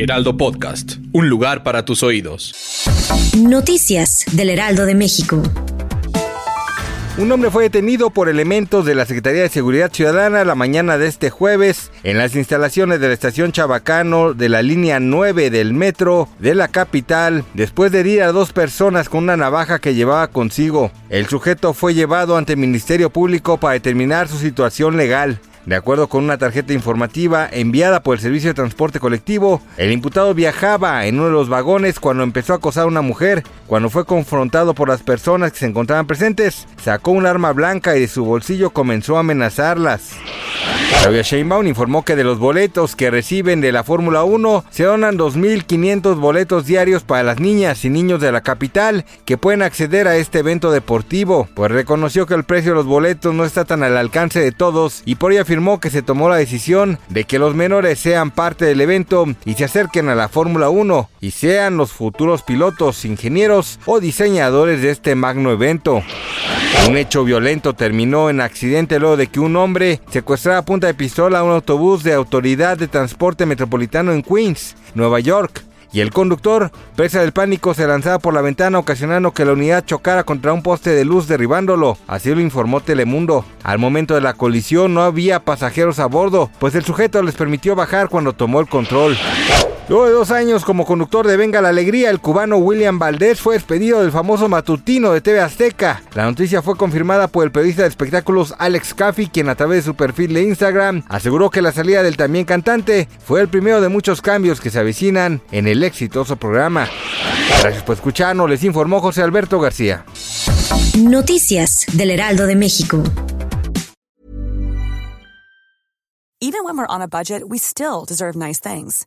Heraldo Podcast, un lugar para tus oídos. Noticias del Heraldo de México. Un hombre fue detenido por elementos de la Secretaría de Seguridad Ciudadana la mañana de este jueves en las instalaciones de la estación Chabacano de la línea 9 del metro de la capital después de herir a dos personas con una navaja que llevaba consigo. El sujeto fue llevado ante el Ministerio Público para determinar su situación legal. De acuerdo con una tarjeta informativa enviada por el Servicio de Transporte Colectivo, el imputado viajaba en uno de los vagones cuando empezó a acosar a una mujer. Cuando fue confrontado por las personas que se encontraban presentes, sacó un arma blanca y de su bolsillo comenzó a amenazarlas. Claudia Sheinbaum informó que de los boletos que reciben de la Fórmula 1 se donan 2.500 boletos diarios para las niñas y niños de la capital que pueden acceder a este evento deportivo, pues reconoció que el precio de los boletos no está tan al alcance de todos y por ello afirmó que se tomó la decisión de que los menores sean parte del evento y se acerquen a la Fórmula 1 y sean los futuros pilotos, ingenieros o diseñadores de este magno evento. Un hecho violento terminó en accidente luego de que un hombre secuestrara a punta de pistola a un autobús de autoridad de transporte metropolitano en Queens, Nueva York. Y el conductor, presa del pánico, se lanzaba por la ventana ocasionando que la unidad chocara contra un poste de luz derribándolo. Así lo informó Telemundo. Al momento de la colisión no había pasajeros a bordo, pues el sujeto les permitió bajar cuando tomó el control. Luego de dos años como conductor de Venga la Alegría, el cubano William Valdés fue despedido del famoso matutino de TV Azteca. La noticia fue confirmada por el periodista de espectáculos Alex Caffey, quien a través de su perfil de Instagram aseguró que la salida del también cantante fue el primero de muchos cambios que se avecinan en el exitoso programa. Gracias por escucharnos, les informó José Alberto García. Noticias del Heraldo de México. Even when we're on a budget, we still deserve nice things.